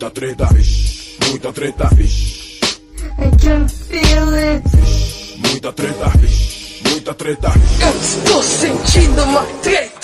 Muita treta, vixe, muita treta, vixe. I can feel it. Muita treta, vixe, muita treta. Eu estou sentindo uma treta.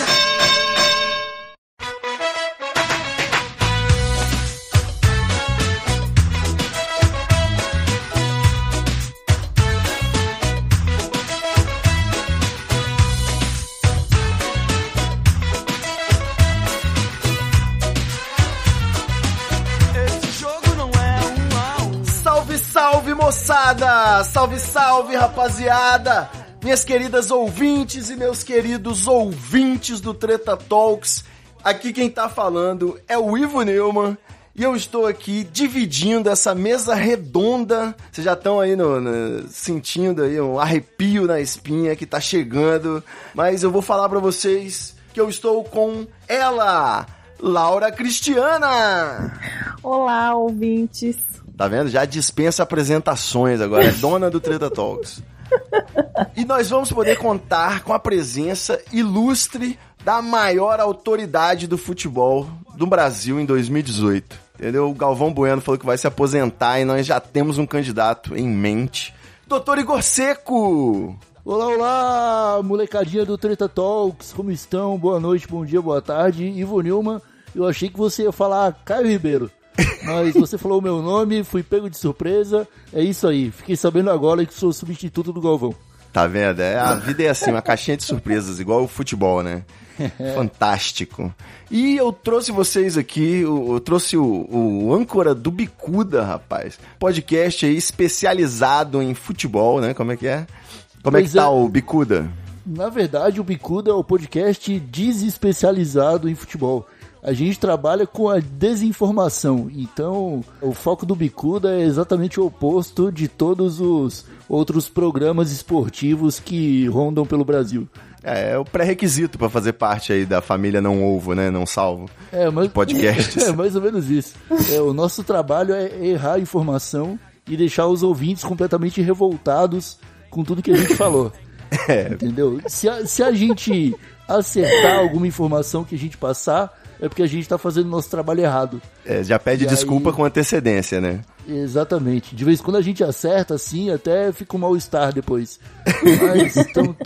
Salve, salve, rapaziada! Minhas queridas ouvintes e meus queridos ouvintes do Treta Talks. Aqui quem tá falando é o Ivo Neumann. E eu estou aqui dividindo essa mesa redonda. Vocês já estão aí no, no- sentindo aí um arrepio na espinha que tá chegando. Mas eu vou falar pra vocês que eu estou com ela, Laura Cristiana. Olá, ouvintes. Tá vendo? Já dispensa apresentações agora. É dona do Treta Talks. E nós vamos poder contar com a presença ilustre da maior autoridade do futebol do Brasil em 2018. Entendeu? O Galvão Bueno falou que vai se aposentar e nós já temos um candidato em mente. Doutor Igor Seco! Olá, olá, molecadinha do Treta Talks, como estão? Boa noite, bom dia, boa tarde. Ivo Nilman, eu achei que você ia falar Caio Ribeiro, mas você falou o meu nome, fui pego de surpresa, é isso aí. Fiquei sabendo agora que sou substituto do Galvão. Tá vendo? É, a vida é assim, uma caixinha de surpresas, igual o futebol, né? Fantástico. E eu trouxe vocês aqui, eu, eu trouxe o, o âncora do Bicuda, rapaz. Podcast aí especializado em futebol, né? Como é que é? Como é que Pois tá é. o Bicuda? Na verdade, o Bicuda é o podcast desespecializado em futebol. A gente trabalha com a desinformação, então o foco do Bicuda é exatamente o oposto de todos os outros programas esportivos que rondam pelo Brasil. É, é o pré-requisito pra fazer parte aí da família Não Ovo, né? Não Salvo. É, mas, podcasts. É, mais ou menos isso. É, o nosso trabalho é errar a informação e deixar os ouvintes completamente revoltados com tudo que a gente falou. É. Entendeu? Se a, se a gente acertar alguma informação que a gente passar, é porque a gente tá fazendo o nosso trabalho errado. É, já pede E desculpa aí- com antecedência, né? Exatamente. De vez em quando a gente acerta assim, até fica um mal-estar depois. Mas estamos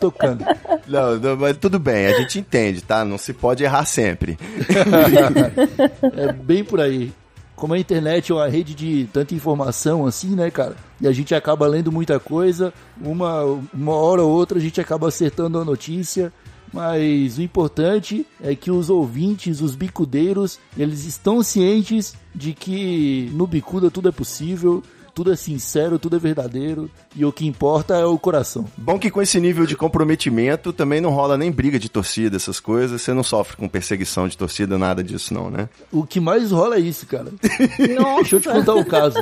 tocando. Não, não, mas tudo bem, a gente entende, tá? Não se pode errar sempre. É bem por aí. Como a internet é uma rede de tanta informação assim, né, cara? E a gente acaba lendo muita coisa, uma, uma hora ou outra a gente acaba acertando a notícia, mas o importante é que os ouvintes, os bicudeiros, eles estão cientes de que no bicuda tudo é possível, tudo é sincero, tudo é verdadeiro, e o que importa é o coração. Bom que com esse nível de comprometimento também não rola nem briga de torcida, essas coisas. Você não sofre com perseguição de torcida, nada disso não, né? O que mais rola é isso, cara. Nossa. Deixa eu te contar um caso.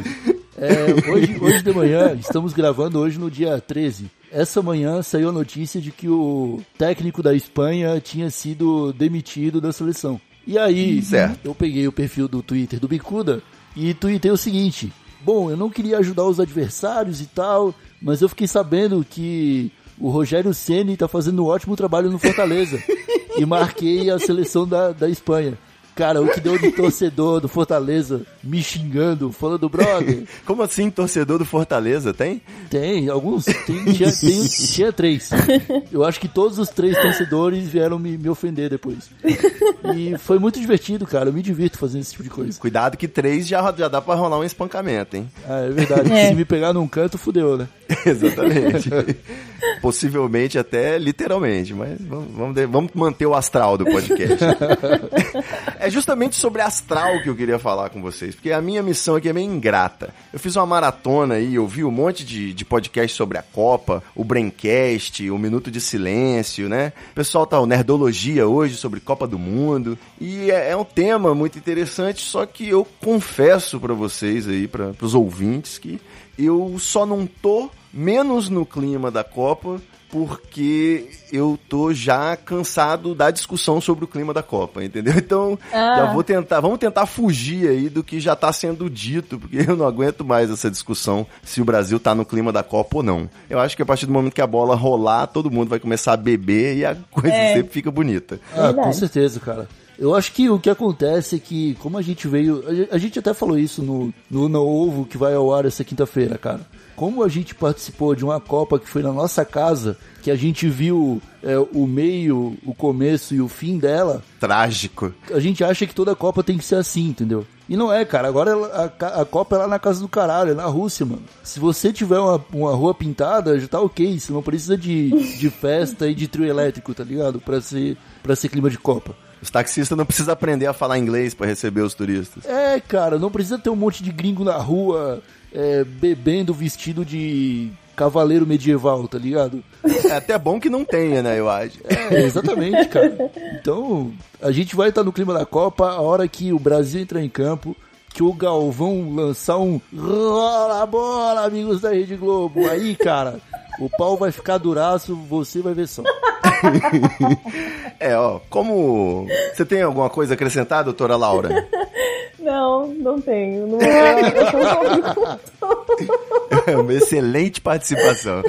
É, hoje, hoje de manhã, estamos gravando hoje no dia 13. Essa manhã saiu a notícia de que o técnico da Espanha tinha sido demitido da seleção. E aí, Certo. eu peguei o perfil do Twitter do Bicuda e tuitei o seguinte: Bom, eu não queria ajudar os adversários e tal, mas eu fiquei sabendo que o Rogério Ceni tá fazendo um ótimo trabalho no Fortaleza. e marquei a seleção da, da Espanha. Cara, o que deu de torcedor do Fortaleza me xingando, falando, brother, Como assim, torcedor do Fortaleza, tem? tem, alguns, tem, tinha, tem- tinha três. Eu acho que todos os três torcedores vieram me, me ofender depois. E foi muito divertido, cara, eu me divirto fazendo esse tipo de coisa. Cuidado que três já, já dá pra rolar um espancamento, hein? Ah, é verdade, É. se me pegar num canto, fudeu, né? Exatamente. Possivelmente até literalmente, mas vamos, vamos, manter o astral do podcast. é justamente sobre astral que eu queria falar com vocês, porque a minha missão aqui é meio ingrata. Eu fiz uma maratona aí, eu vi um monte de, de podcast sobre a Copa, o Braincast, o Minuto de Silêncio, né? O pessoal tá o Nerdologia hoje sobre Copa do Mundo, e é, é um tema muito interessante, só que eu confesso pra vocês aí, para os ouvintes, que eu só não tô menos no clima da Copa porque eu tô já cansado da discussão sobre o clima da Copa, entendeu? Então, Ah. já vou tentar, vamos tentar fugir aí do que já tá sendo dito, porque eu não aguento mais essa discussão se o Brasil tá no clima da Copa ou não. Eu acho que a partir do momento que a bola rolar, todo mundo vai começar a beber e a coisa É. sempre fica bonita. Ah, com certeza, cara. Eu acho que o que acontece é que, como a gente veio. A gente até falou isso no, no No Ovo que vai ao ar essa quinta-feira, cara. Como a gente participou de uma Copa que foi na nossa casa, que a gente viu é, o meio, o começo e o fim dela, Trágico. a gente acha que toda Copa tem que ser assim, entendeu? E não é, cara. Agora a, a Copa é lá na casa do caralho, é na Rússia, mano. Se você tiver uma, uma rua pintada, já tá ok. Você não precisa de, de festa e de trio elétrico, tá ligado? Pra ser, pra ser clima de Copa. Os taxistas não precisam aprender a falar inglês pra receber os turistas. É, cara, não precisa ter um monte de gringo na rua é, bebendo vestido de cavaleiro medieval, tá ligado? É até bom que não tenha, né, eu acho. É, exatamente, cara. Então, a gente vai estar no clima da Copa a hora que o Brasil entrar em campo, que o Galvão lançar um rola a bola, amigos da Rede Globo. Aí, cara, o pau vai ficar duraço, você vai ver só. É, ó, como. Você tem alguma coisa a acrescentar, doutora Laura? Não, não tenho. Não, É uma excelente participação.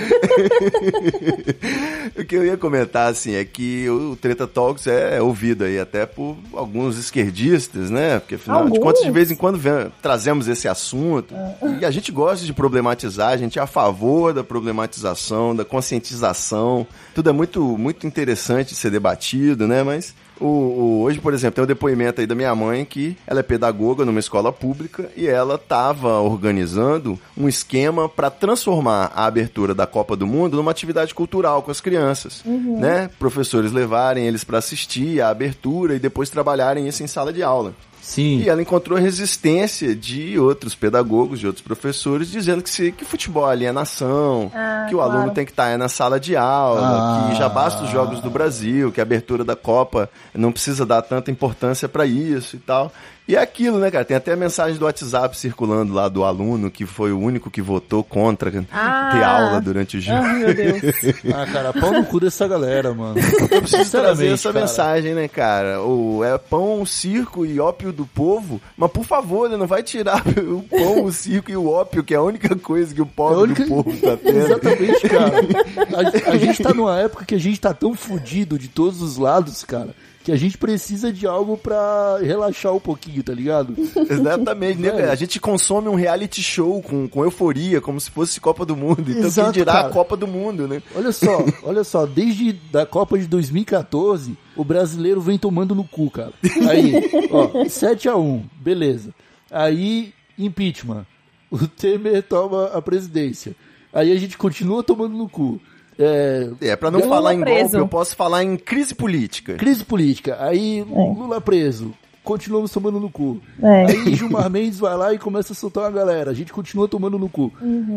o que eu ia comentar, assim, é que o Treta Talks é ouvido aí até por alguns esquerdistas, né? Porque, afinal de Alguns? contas, de vez em quando vem- trazemos esse assunto. E a gente gosta de problematizar, a gente é a favor da problematização, da conscientização. Tudo é muito, muito interessante de ser debatido, né? Mas o, o- hoje, por exemplo, tem o depoimento aí da minha mãe que ela é pedagoga numa escola pública e ela estava organizando um esquema para transformar a abertura da Copa do Mundo numa atividade cultural com as crianças, né? Professores levarem eles para assistir a abertura e depois trabalharem isso em sala de aula. Sim. E ela encontrou resistência de outros pedagogos, de outros professores, dizendo que, se, que futebol é alienação, Ah, que o claro. aluno tem que estar na sala de aula, Ah. que já basta os jogos do Brasil, que a abertura da Copa não precisa dar tanta importância para isso e tal. E é aquilo, né, cara? Tem até a mensagem do WhatsApp circulando lá do aluno, que foi o único que votou contra Ah. ter aula durante o jogo. Ai, meu Deus. Ah, cara, pau no cu dessa galera, mano. Eu preciso trazer Sinceramente, essa cara. mensagem, né, cara? O, é pão, circo e ópio do povo, mas por favor, né, não vai tirar o pão, o circo e o ópio, que é a única coisa que o É pobre única- do povo tá tendo. Exatamente, cara. A, a gente tá numa época que a gente tá tão fudido de todos os lados, cara, que a gente precisa de algo pra relaxar um pouquinho, tá ligado? Exatamente, né? Velho. A gente consome um reality show com, com euforia, como se fosse Copa do Mundo. Então Exato, quem dirá cara. a Copa do Mundo, né? Olha só, olha só, desde da Copa de 2014, o brasileiro vem tomando no cu, cara. Aí, ó, 7x1, beleza. Aí, impeachment. O Temer toma a presidência. Aí a gente continua tomando no cu. É, É, pra não Lula falar em preso. golpe, eu posso falar em crise política. crise política. Aí, Lula preso. Continuamos tomando no cu. É. Aí Gilmar Mendes vai lá e começa a soltar uma galera. A gente continua tomando no cu.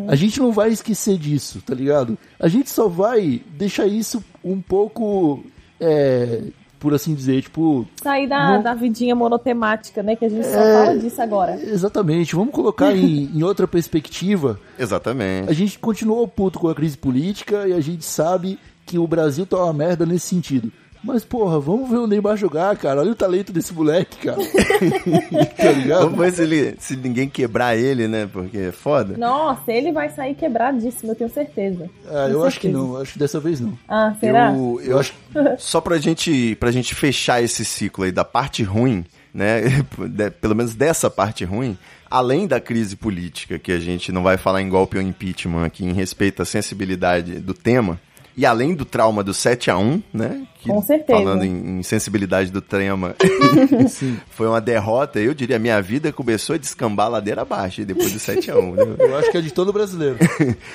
A gente não vai esquecer disso, tá ligado? A gente só vai deixar isso um pouco, é, por assim dizer, tipo, Sair da, Não. da vidinha monotemática, né? Que a gente só É. fala disso agora. exatamente. Vamos colocar em, em outra perspectiva. Exatamente. A gente continuou puto com a crise política e a gente sabe que o Brasil tá uma merda nesse sentido. Mas, porra, vamos ver o Neymar jogar, cara. Olha o talento desse moleque, cara. tá ligado? Vamos ver se, ele, se ninguém quebrar ele, né? Porque é foda. Nossa, ele vai sair quebradíssimo, eu tenho certeza. Ah, Tenho eu acho que certeza. não. Acho que dessa vez não. Ah, será? Eu, eu acho só pra gente, pra gente fechar esse ciclo aí da parte ruim, né? pelo menos dessa parte ruim, além da crise política, que a gente não vai falar em golpe ou impeachment aqui, em respeito à sensibilidade do tema, e além do trauma do 7 a 1 né? Que, Com certeza. Falando em, em sensibilidade do tema, foi uma derrota. Eu diria, minha vida começou a descambar a ladeira abaixo depois do 7 a 1 né? Eu acho que é de todo brasileiro.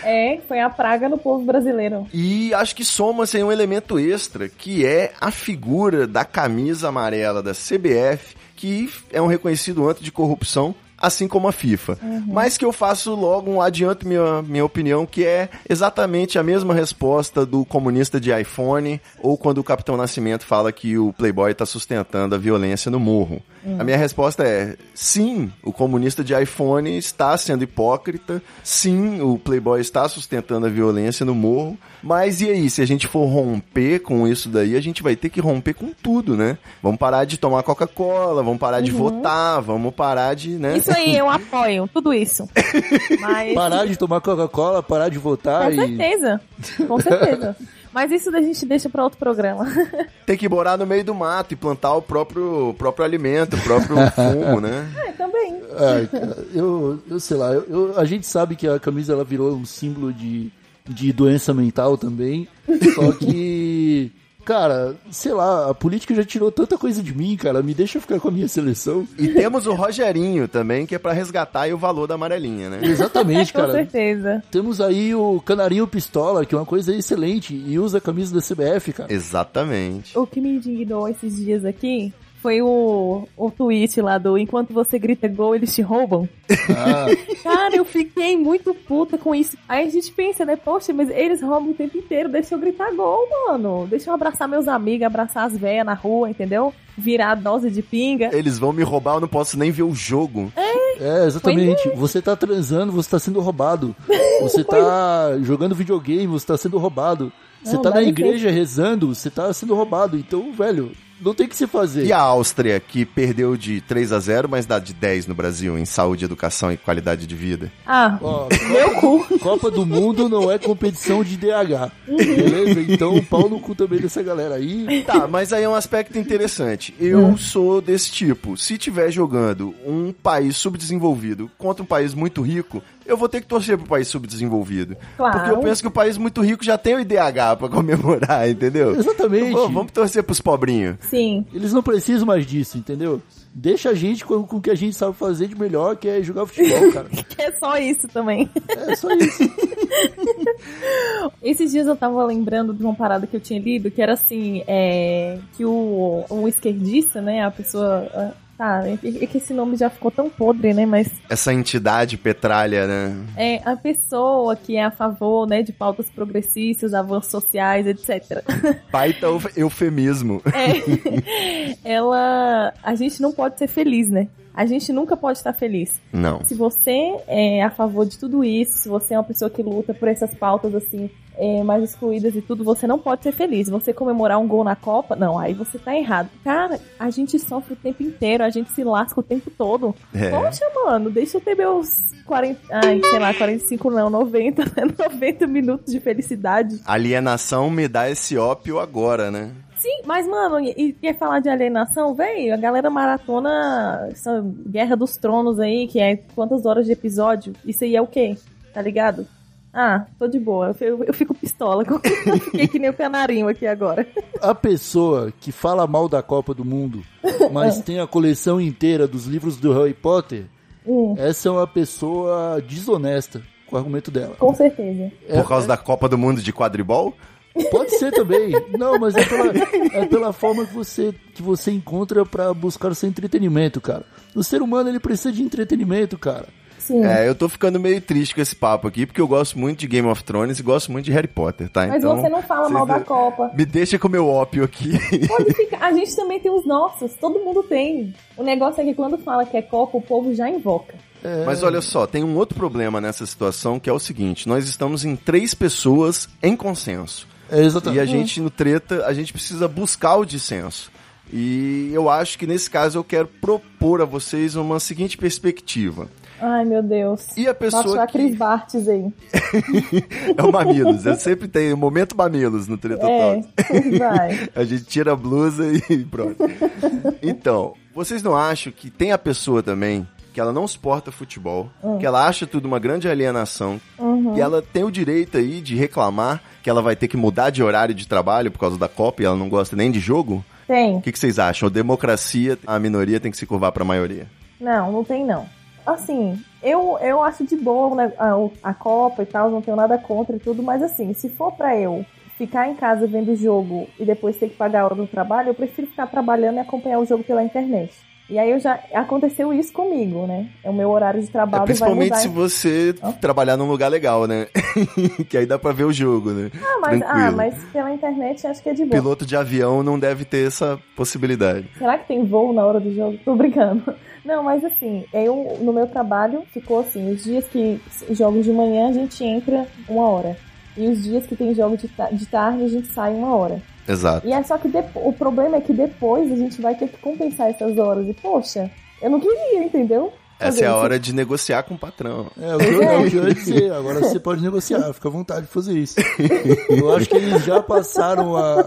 É, foi a praga no povo brasileiro. E acho que soma-se aí um elemento extra, que é a figura da camisa amarela da CBF, que é um reconhecido anti de corrupção, assim como a FIFA. Mas que eu faço logo um adianto minha, minha opinião, que é exatamente a mesma resposta do comunista de iPhone, ou quando o Capitão Nascimento fala que o Playboy está sustentando a violência no morro. A minha resposta é: sim, o comunista de iPhone está sendo hipócrita, sim, o Playboy está sustentando a violência no morro, mas e aí, se a gente for romper com isso daí, a gente vai ter que romper com tudo, né? Vamos parar de tomar Coca-Cola, vamos parar de votar, vamos parar de, né? Isso aí, eu apoio, tudo isso. Mas, Parar de tomar Coca-Cola, parar de votar com e. certeza, com certeza. Mas isso a gente deixa pra outro programa. Tem que morar no meio do mato e plantar o próprio, próprio alimento, o próprio fumo, né? É, também. Ai, eu, eu sei lá, eu, eu- a gente sabe que a camisa ela virou um símbolo de, de doença mental também. Só que, cara, sei lá, a política já tirou tanta coisa de mim, cara. Me deixa ficar com a minha seleção. E temos o Rogerinho também, que é pra resgatar aí o valor da amarelinha, né? Exatamente, Com cara. certeza. Temos aí o Canarinho Pistola, que é uma coisa excelente, e usa a camisa da CBF, cara. Exatamente. O que me indignou esses dias aqui foi o, o tweet lá do Enquanto você grita gol, eles te roubam. Ah, Cara, eu fiquei muito puta com isso. Aí a gente pensa, né? Poxa, mas eles roubam o tempo inteiro. Deixa eu gritar gol, mano. Deixa eu abraçar meus amigos, abraçar as velhas na rua, entendeu? Virar a dose de pinga. Eles vão me roubar, eu não posso nem ver o jogo. é, exatamente. Você tá transando, você tá sendo roubado. Você tá jogando videogame, você tá sendo roubado. Você Não, tá na licença. igreja rezando, você tá sendo roubado. Então, velho, não tem o que se fazer. E a Áustria, que perdeu de 3 a 0 mas dá de 10 no Brasil em saúde, educação e qualidade de vida. Ah, Ó, meu cu. Copa do Mundo não é competição de DH. Beleza? Então, pau no cu também dessa galera aí. Tá, mas aí é um aspecto interessante. Eu sou desse tipo. Se tiver jogando um país subdesenvolvido contra um país muito rico, eu vou ter que torcer pro país subdesenvolvido. Claro. Porque eu penso que o país muito rico já tem o IDH pra comemorar, entendeu? Exatamente. Então, vamos torcer pros pobrinhos. Sim. Eles não precisam mais disso, entendeu? Deixa a gente com, com o que a gente sabe fazer de melhor, que é jogar futebol, cara. Que é só isso também. É só isso. Esses dias eu tava lembrando de uma parada que eu tinha lido, que era assim, é, que o, o esquerdista, né, a pessoa... Tá, é que esse nome já ficou tão podre, né? Mas Essa entidade petralha, né? é a pessoa que é a favor, né, de pautas progressistas, avanços sociais, etc. Baita euf- eufemismo. É, ela, a gente não pode ser feliz, né? A gente nunca pode estar feliz. Não. Se você é a favor de tudo isso, se você é uma pessoa que luta por essas pautas assim, é, mais excluídas e tudo, você não pode ser feliz. Você comemorar um gol na Copa, não, aí você tá errado. Cara, a gente sofre o tempo inteiro, a gente se lasca o tempo todo. É. Poxa, mano, deixa eu ter meus 40, ai, sei lá, 45 não, 90, né? 90 minutos de felicidade. Alienação me dá esse ópio agora, né? Sim, mas, mano, e, e quer falar de alienação? Véi, a galera maratona essa Guerra dos Tronos aí, que é quantas horas de episódio? Isso aí é o quê? Tá ligado? Ah, tô de boa. Eu, fi- eu fico pistola. Eu fiquei que nem o canarinho aqui agora. A pessoa que fala mal da Copa do Mundo, mas tem a coleção inteira dos livros do Harry Potter, Hum, essa é uma pessoa desonesta com o argumento dela. com certeza. É- Por causa da Copa do Mundo de quadribol? Pode ser também. Não, mas é pela, é pela forma que você, que você encontra pra buscar o seu entretenimento, cara. O ser humano, ele precisa de entretenimento, cara. Sim. É, eu tô ficando meio triste com esse papo aqui, porque eu gosto muito de Game of Thrones e gosto muito de Harry Potter, tá? mas então, você não fala mal da Copa. Me deixa com o meu ópio aqui. Pode ficar. A gente também tem os nossos. Todo mundo tem. O negócio é que quando fala que é Copa, o povo já invoca. Mas olha só, tem um outro problema nessa situação que é o seguinte: nós estamos em três pessoas em consenso. É exatamente. E a gente no treta, a gente precisa buscar o dissenso. E eu acho que nesse caso eu quero propor a vocês uma seguinte perspectiva. Ai, meu Deus. E a pessoa a que Cris Bartes aí. é o Mamilos, eu sempre tenho o momento Mamilos no Treta É, vai. A gente tira a blusa e pronto. Então, vocês não acham que tem a pessoa também que ela não suporta futebol, que ela acha tudo uma grande alienação, e ela tem o direito aí de reclamar que ela vai ter que mudar de horário de trabalho por causa da Copa e ela não gosta nem de jogo? Tem. O que, que vocês acham? A democracia, a minoria tem que se curvar pra maioria. Não, não tem não. Assim, eu, eu acho de boa né, a, a Copa e tal, não tenho nada contra e tudo, mas assim, se for pra eu ficar em casa vendo o jogo e depois ter que pagar a hora do trabalho, eu prefiro ficar trabalhando e acompanhar o jogo pela internet. E aí eu já aconteceu isso comigo, né? O meu horário de É, trabalho vai principalmente mudar. se você trabalhar num lugar legal, né? que aí dá pra ver o jogo, né? Ah, mas, ah, mas pela internet acho que é de boa. Piloto de avião não deve ter essa possibilidade. Será que tem voo na hora do jogo? Tô brincando. Não, mas assim, eu no meu trabalho ficou assim, os dias que jogos de manhã a gente entra uma hora. E os dias que tem jogo de, ta- de tarde a gente sai uma hora. Exato. E é só que o problema é que depois a gente vai ter que compensar essas horas. E poxa, eu não queria, entendeu? Essa é a isso. hora de negociar com o patrão. É o que eu, é o que eu ia dizer. Agora você pode negociar, fica à vontade de fazer isso. Eu acho que eles já passaram a,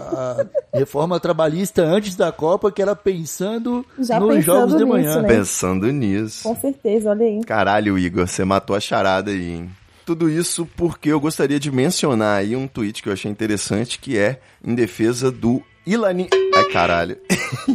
a reforma trabalhista antes da Copa, que era pensando Já nos pensando jogos de nisso, manhã. né? Pensando nisso. Com certeza, olha aí. Caralho, Igor, você matou a charada aí, hein? Tudo isso porque eu gostaria de mencionar aí um tweet que eu achei interessante, que é em defesa do Ilani... Ai, caralho.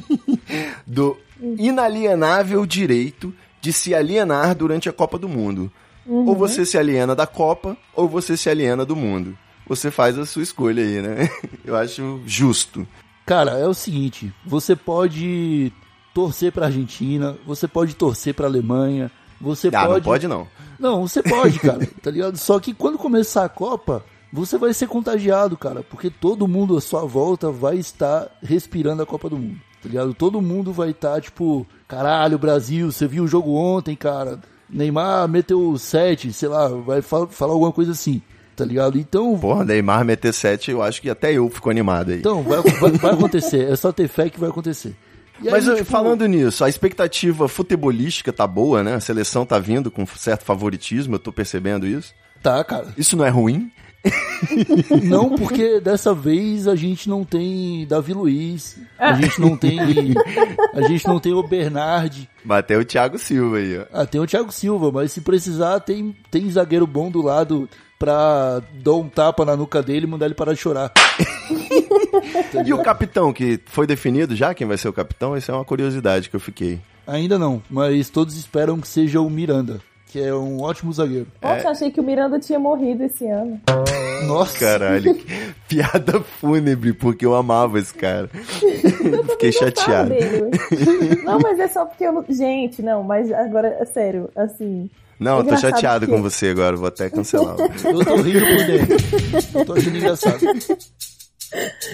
do inalienável direito de se alienar durante a Copa do Mundo. Ou você se aliena da Copa, ou você se aliena do mundo. Você faz a sua escolha aí, né? Eu acho justo. Cara, é o seguinte, você pode torcer pra Argentina, você pode torcer pra Alemanha, você Ah, pode... não pode não. Não, você pode, cara, tá ligado? Só que quando começar a Copa, você vai ser contagiado, cara, porque todo mundo à sua volta vai estar respirando a Copa do Mundo, tá ligado? Todo mundo vai estar, tipo, caralho, Brasil, você viu o jogo ontem, cara? Neymar meteu 7, sei lá, vai fa- falar alguma coisa assim, tá ligado? Então, Porra, Neymar meter 7, eu acho que até eu fico animado aí. então vai, vai, vai acontecer, é só ter fé que vai acontecer. E Mas aí, eh, tipo, falando nisso, a expectativa futebolística tá boa, né? A seleção tá vindo com certo favoritismo, eu tô percebendo isso. Tá, cara. Isso não é ruim? Não, porque dessa vez a gente não tem Davi Luiz, a gente não tem. A gente não tem o Bernard. Bateu o Thiago Silva aí, ó. Ah, tem o Thiago Silva, mas se precisar, tem, tem zagueiro bom do lado pra dar um tapa na nuca dele e mandar ele parar de chorar. E o capitão, que foi definido já quem vai ser o capitão? Isso é uma curiosidade que eu fiquei. Ainda não, mas todos esperam que seja o Miranda, que é um ótimo zagueiro. Poxa, achei que o Miranda tinha morrido esse ano. Nossa, Caralho, que piada fúnebre, porque eu amava esse cara. Fiquei chateado. Não, mas é só porque eu. Gente, não, mas agora, é sério, assim... Não, eu tô chateado que- com você agora, vou até cancelar. eu tô rindo por dentro. Eu tô achando engraçado.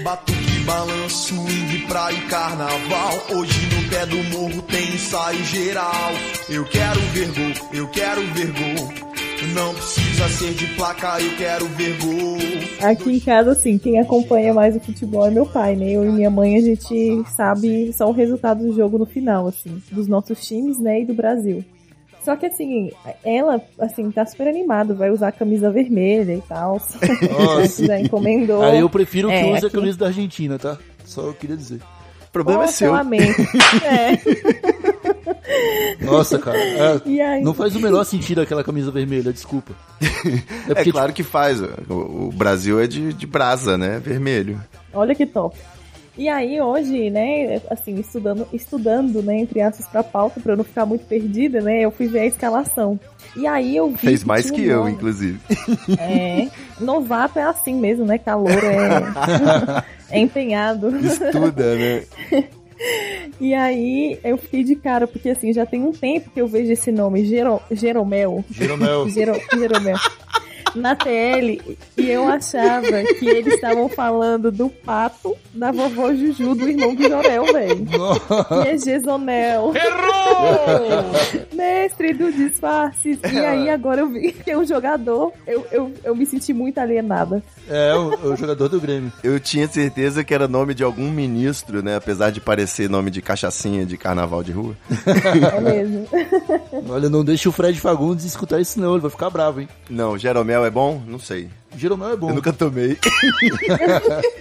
Batuque, balanço, swing, praia e carnaval. Hoje no pé do morro tem ensaio geral. Eu quero ver gol, eu quero ver gol. Não precisa ser de placa, eu quero ver gol. Aqui em casa, assim, quem acompanha mais o futebol é meu pai, né? Eu e minha mãe, a gente sabe só o resultado do jogo no final, assim, dos nossos times, né, e do Brasil. Só que, assim, ela, assim, tá super animada, vai usar a camisa vermelha e tal. Nossa. Já encomendou. Aí eu prefiro que É, use a camisa da Argentina, tá? Só eu queria dizer. O problema é seu. eu amei. É. Nossa, cara. é, E aí? Não faz o menor sentido aquela camisa vermelha, desculpa. É É porque, claro que faz. O, o Brasil é de, de brasa, né? Vermelho. Olha que top. E aí hoje, né, assim, estudando, estudando, né, entre aspas, pra pauta, pra eu não ficar muito perdida, né, eu fui ver a escalação. E aí eu vi Fez mais que um eu, nome. inclusive. É, novato é assim mesmo, né, calor é, é empenhado. Estuda, né? E aí eu fiquei de cara, porque assim, já tem um tempo que eu vejo esse nome, Gero, Jeromel, Jeromel. Gero, Jeromel, na TL, e eu achava que eles estavam falando do pato da vovó Juju, do irmão do Jorel, velho. Que é Gesonel. Errou! Mestre do disfarces. E aí agora eu vi que é um jogador. Eu, eu, eu me senti muito alienada. É, o, o jogador do Grêmio. Eu tinha certeza que era nome de algum ministro, né? Apesar de parecer nome de cachaçinha de carnaval de rua. É mesmo. Olha, não deixa o Fred Fagundes escutar isso não, ele vai ficar bravo, hein? Não, Jeromel é bom? Não sei. Jeromel é bom. Eu nunca tomei.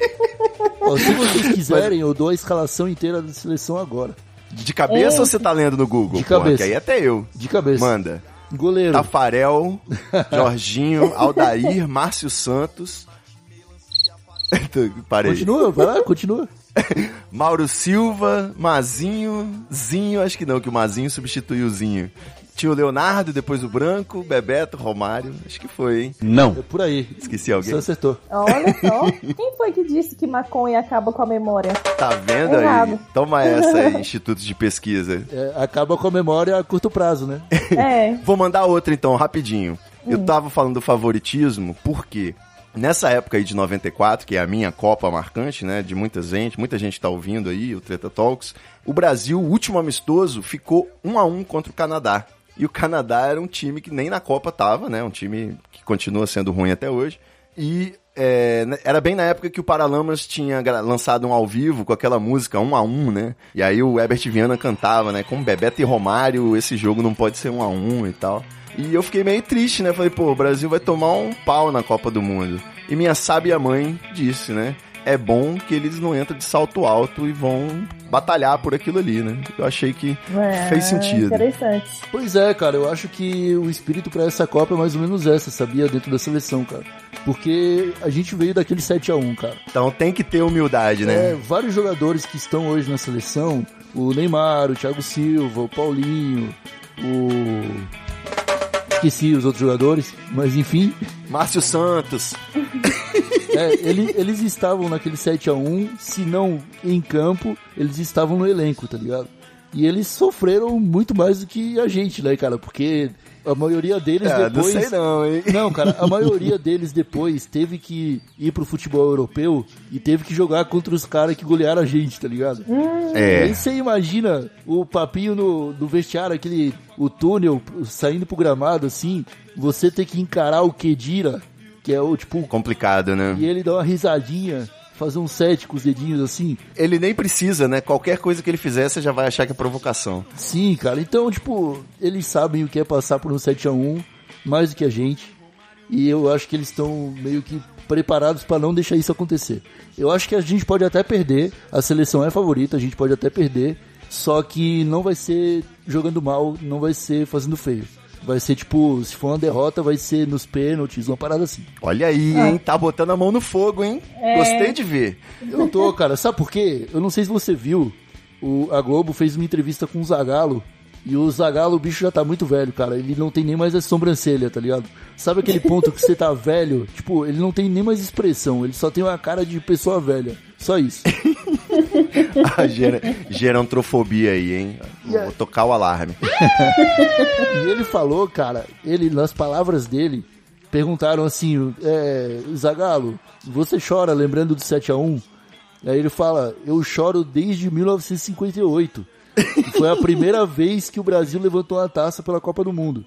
Ó, se vocês quiserem, eu dou a escalação inteira da seleção agora. De cabeça É. ou você tá lendo no Google? De Porra, cabeça. que aí até eu. De cabeça. Manda. Goleiro. Tafarel, Jorginho, Aldair, Márcio Santos. Parei. Continua, vai lá, continua. Mauro Silva, Mazinho, Zinho, acho que não, que o Mazinho substituiu o Zinho. Tinha o Leonardo, depois o Branco, Bebeto, Romário. Acho que foi, hein? É por aí. Esqueci alguém. Você acertou. Olha só. Quem foi que disse que maconha acaba com a memória? Tá vendo aí? Errado. Toma essa aí, Instituto de Pesquisa. É, acaba com a memória a curto prazo, né? É. Vou mandar outra então, rapidinho. Eu tava falando do favoritismo, porque nessa época aí de 94, que é a minha Copa marcante, né, de muita gente, muita gente tá ouvindo aí, o Treta Talks, o Brasil, o último amistoso, ficou um a um contra o Canadá. E o Canadá era um time que nem na Copa tava, né, um time que continua sendo ruim até hoje. E é, né, era bem na época que o Paralamas tinha lançado um ao vivo com aquela música um a um, né? E aí o Herbert Viana cantava, né? Com Bebeto e Romário, esse jogo não pode ser um a um e tal. E eu fiquei meio triste, né? Falei, pô, o Brasil vai tomar um pau na Copa do Mundo. E minha sábia mãe disse, né? É bom que eles não entram de salto alto e vão batalhar por aquilo ali, né? Eu achei que É, fez sentido. Interessante. Pois é, cara, eu acho que o espírito pra essa Copa é mais ou menos essa, sabia? Dentro da seleção, cara. Porque a gente veio daquele 7 a 1 cara. Então tem que ter humildade, né? É, vários jogadores que estão hoje na seleção, o Neymar, o Thiago Silva, o Paulinho, o. Esqueci os outros jogadores, mas enfim, Márcio Santos. é, ele- eles estavam naquele 7 a 1 se não em campo, eles estavam no elenco, tá ligado? E eles sofreram muito mais do que a gente, né, cara? Porque a maioria deles É, depois. não sei não, hein? Não, cara, a maioria deles depois teve que ir pro futebol europeu e teve que jogar contra os caras que golearam a gente, tá ligado? É. Aí você imagina o papinho no, no vestiário, aquele o túnel saindo pro gramado assim, você ter que encarar o Kedira, que é o tipo, Complicado, né? e ele dá uma risadinha, fazer um set com os dedinhos assim. Ele nem precisa, né? Qualquer coisa que ele fizer, você já vai achar que é provocação. Sim, cara. Então, tipo, eles sabem o que é passar por um 7 a 1 mais do que a gente. E eu acho que eles estão meio que preparados para não deixar isso acontecer. Eu acho que a gente pode até perder, a seleção é favorita, a gente pode até perder, só que não vai ser jogando mal, não vai ser fazendo feio. Vai ser tipo, se for uma derrota, vai ser nos pênaltis, uma parada assim. Olha aí, Ah. hein? Tá botando a mão no fogo, hein? É. Gostei de ver. Eu tô, cara, sabe por quê? Eu não sei se você viu, o, a Globo fez uma entrevista com o Zagalo. E o Zagalo, o bicho já tá muito velho, cara. Ele não tem nem mais a sobrancelha, tá ligado? Sabe aquele ponto que você tá velho? Tipo, ele não tem nem mais expressão. Ele só tem uma cara de pessoa velha. Só isso. A gera, gerantrofobia aí, hein? Vou tocar o alarme. E ele falou, cara, ele, nas palavras dele, perguntaram assim, é, Zagalo, você chora lembrando do 7 a 1 Aí ele fala, eu choro desde 1958. Foi a primeira vez que o Brasil levantou a taça pela Copa do Mundo.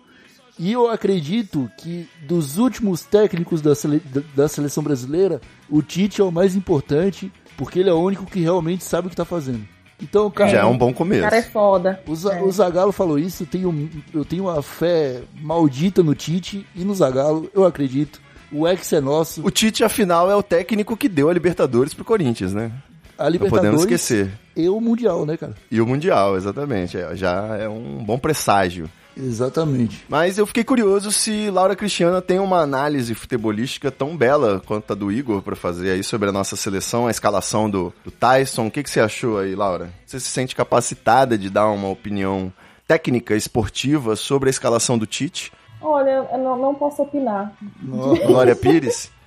E eu acredito que dos últimos técnicos da, sele- da seleção brasileira, o Tite é o mais importante, porque ele é o único que realmente sabe o que tá fazendo. Então, cara, Já é um bom O começo. cara é foda. o, Za- É. o Zagallo falou isso, eu tenho, eu tenho uma fé maldita no Tite e no Zagallo, eu acredito. O ex é nosso, O Tite, afinal, é o técnico que deu a Libertadores pro Corinthians, né? a Não Libertadores podemos esquecer. e o Mundial, né, cara? E o Mundial, exatamente. É, já é um bom presságio. Exatamente. Mas eu fiquei curioso se Laura Cristiana tem uma análise futebolística tão bela quanto a do Igor pra fazer aí sobre a nossa seleção, a escalação do, do Tyson. O que, que você achou aí, Laura? Você se sente capacitada de dar uma opinião técnica, esportiva sobre a escalação do Tite? Olha, eu não, não posso opinar. Glória Pires?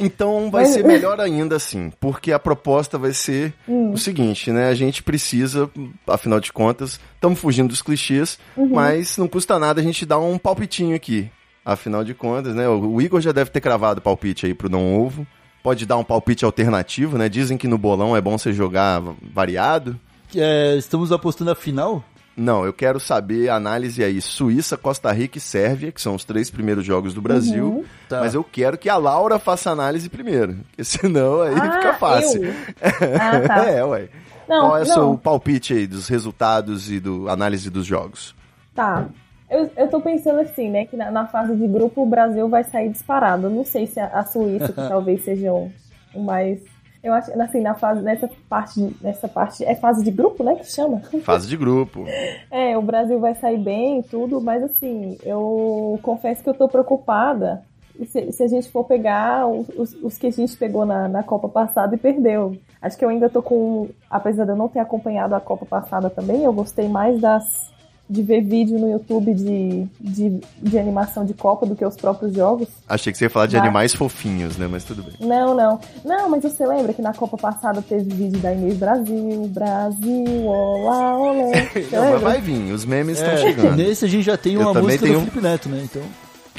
Então vai Mas- ser melhor ainda assim, porque a proposta vai ser Hum. o seguinte, né? A gente precisa, afinal de contas, estamos fugindo dos clichês, Uhum. mas não custa nada a gente dar um palpitinho aqui. Afinal de contas, né? O o Igor já deve ter cravado palpite aí pro Não Ovo. Pode dar um palpite alternativo, né? Dizem que no bolão é bom você jogar variado. É, estamos apostando a final? Não, eu quero saber a análise aí. Suíça, Costa Rica e Sérvia, que são os três primeiros jogos do Brasil. Tá. Mas eu quero que a Laura faça a análise primeiro. Porque senão aí Ah, fica fácil. eu? Ah, tá. é, ué. Não, Qual é o não. seu palpite aí dos resultados e do análise dos jogos? Tá. Eu, eu tô pensando assim, né? Que na, na fase de grupo o Brasil vai sair disparado. Eu não sei se a, a Suíça, que talvez seja o, o mais. Eu acho, assim, na fase, nessa parte, nessa parte. É fase de grupo, né? Que chama? Fase de grupo. É, o Brasil vai sair bem e tudo, mas assim, eu confesso que eu tô preocupada se, se a gente for pegar os, os- os que a gente pegou na, na Copa passada e perdeu. Acho que eu ainda tô com. Apesar de eu não ter acompanhado a Copa passada também, eu gostei mais das. De ver vídeo no YouTube de, de, de animação de Copa do que os próprios jogos. Achei que você ia falar de Vai. animais fofinhos, né? Mas tudo bem. Não, não. Não, mas você lembra que na Copa passada teve vídeo da Inês Brasil, Brasil, olá, olé. Não, mas vai vir, os memes estão É, chegando. nesse a gente já tem Eu uma música tenho- do Felipe Neto, né? Então,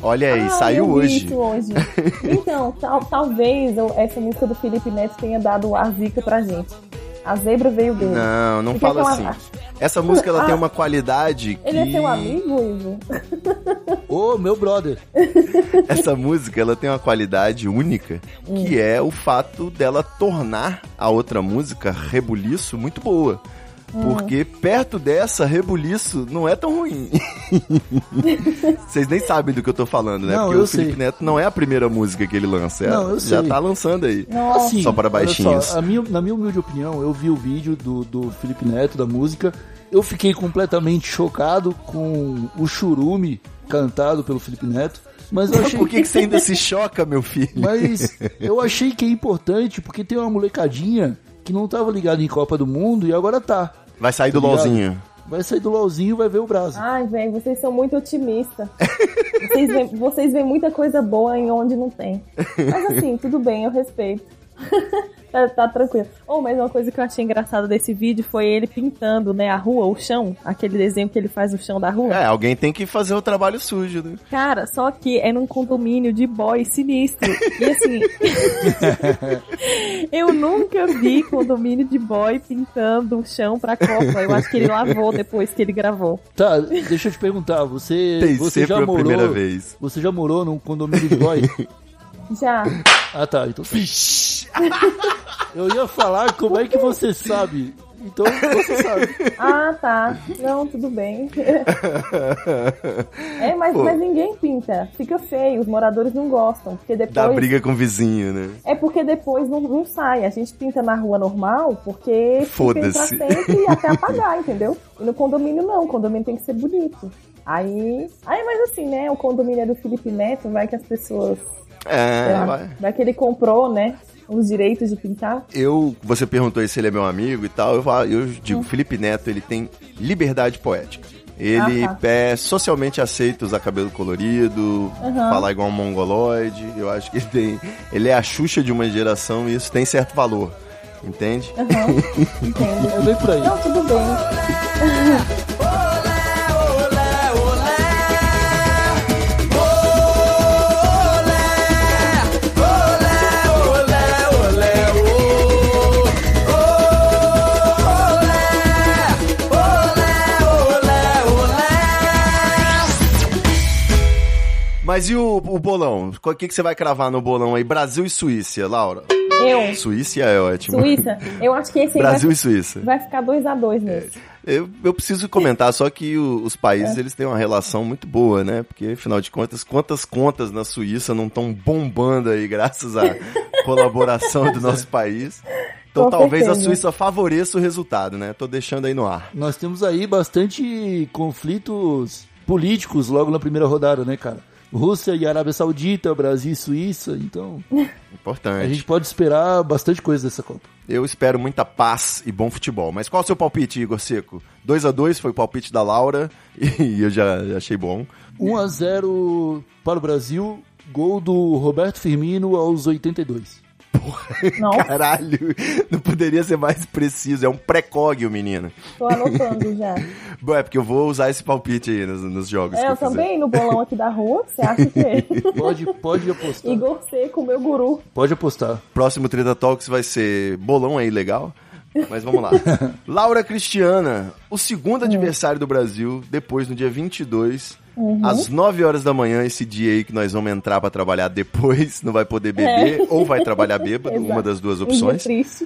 Olha aí, Ah, saiu hoje. hoje. Então, tal- talvez essa música do Felipe Neto tenha dado a zica pra gente. A zebra veio dele. Não, não Porque fala assim. Essa música ela Ah. tem uma qualidade que Ele é seu amigo, Ivo? Ô, meu brother. essa música ela tem uma qualidade única, que é o fato dela tornar a outra música Rebuliço muito boa. Porque perto dessa, Rebuliço não é tão ruim. Vocês nem sabem do que eu tô falando, né? Não, Porque eu o Felipe sei. Neto não é a primeira música que ele lança. é- Não, eu já sei. tá lançando aí. Nossa. Assim, Só para baixinhos. só, a minha, na minha humilde opinião, eu vi o vídeo do, do Felipe Neto, da música. Eu fiquei completamente chocado com o churume cantado pelo Felipe Neto. Mas eu achei Por que, que você ainda se choca, meu filho? Mas eu achei que é importante porque tem uma molecadinha que não tava ligada em Copa do Mundo e agora tá. Vai sair do Tá ligado? LOLzinho. Vai sair do LOLzinho e vai ver o Brasil. Ai, velho, vocês são muito otimistas. Vocês veem, vocês veem muita coisa boa em onde não tem. Mas assim, tudo bem, eu respeito. Tá, tá tranquilo. Oh, mas uma coisa que eu achei engraçada desse vídeo foi ele pintando, né, a rua, o chão, aquele desenho que ele faz no chão da rua. É, alguém tem que fazer o trabalho sujo, né? Cara, só que é num condomínio de boy sinistro. E assim. eu nunca vi condomínio de boy pintando o chão pra Copa. Eu acho que ele lavou depois que ele gravou. Tá, deixa eu te perguntar, você, Tem você já morou? primeira vez. Você já morou num condomínio de boy? Já. ah, tá. Então. Eu ia falar como é que você sabe. Então você sabe. Ah, tá. Não, tudo bem. É, mas, Pô. mas ninguém pinta. Fica feio, os moradores não gostam. Porque Dá depois. briga com o vizinho, né? É porque depois não, não sai. A gente pinta na rua normal porque fica aí pra Foda-se. sempre e até apagar, entendeu? E no condomínio não, o condomínio tem que ser bonito. Aí. Aí, mas assim, né? O condomínio é do Felipe Neto, vai que as pessoas. É, lá, vai. vai que ele comprou, né? Os direitos de pintar. Eu, você perguntou aí se ele é meu amigo e tal, eu, falo- eu digo, Hum. Felipe Neto, ele tem liberdade poética. Ele Ah, tá. é socialmente aceito usar cabelo colorido, falar igual um mongoloide. Eu acho que ele tem. Ele é a Xuxa de uma geração e isso tem certo valor. Entende? Aham, entendo. É bem por aí. Não, tudo bem. Mas e o, o bolão? O que, que você vai cravar no bolão aí? Brasil e Suíça, Laura? Eu, Suíça é ótimo. Suíça, eu acho que esse aí Brasil vai, e Suíça. vai ficar 2x2 nesse. Eu, eu preciso comentar só que o- os É. países eles têm uma relação muito boa, né? Porque, afinal de contas, quantas contas na Suíça não estão bombando aí graças à colaboração do nosso país? Então Com talvez a certeza. Suíça favoreça o resultado, né? Tô deixando aí no ar. Nós temos aí bastante conflitos políticos logo na primeira rodada, né, cara? Rússia e Arábia Saudita, Brasil e Suíça, então a Importante. gente pode esperar bastante coisa dessa Copa. Eu espero muita paz e bom futebol. Mas qual é o seu palpite, Igor Seco? 2 a 2 foi o palpite da Laura e eu já já achei bom. 1 a 0 para o Brasil, gol do Roberto Firmino aos 82. Nossa, Caralho, não poderia ser mais preciso. É um pré-cog o menino. tô anotando já. Bom, é porque eu vou usar esse palpite aí nos, nos jogos. É, eu também, no bolão aqui da rua, você acha que é? Pode, pode apostar. Igor Seco, meu guru. Pode apostar. Próximo Treta Talks vai ser bolão aí, legal. Mas vamos lá. Laura Cristiana, o segundo adversário do Brasil, depois no dia 22, às 9 horas da manhã, esse dia aí que nós vamos entrar pra trabalhar depois, não vai poder beber ou vai trabalhar bêbado, uma das duas opções.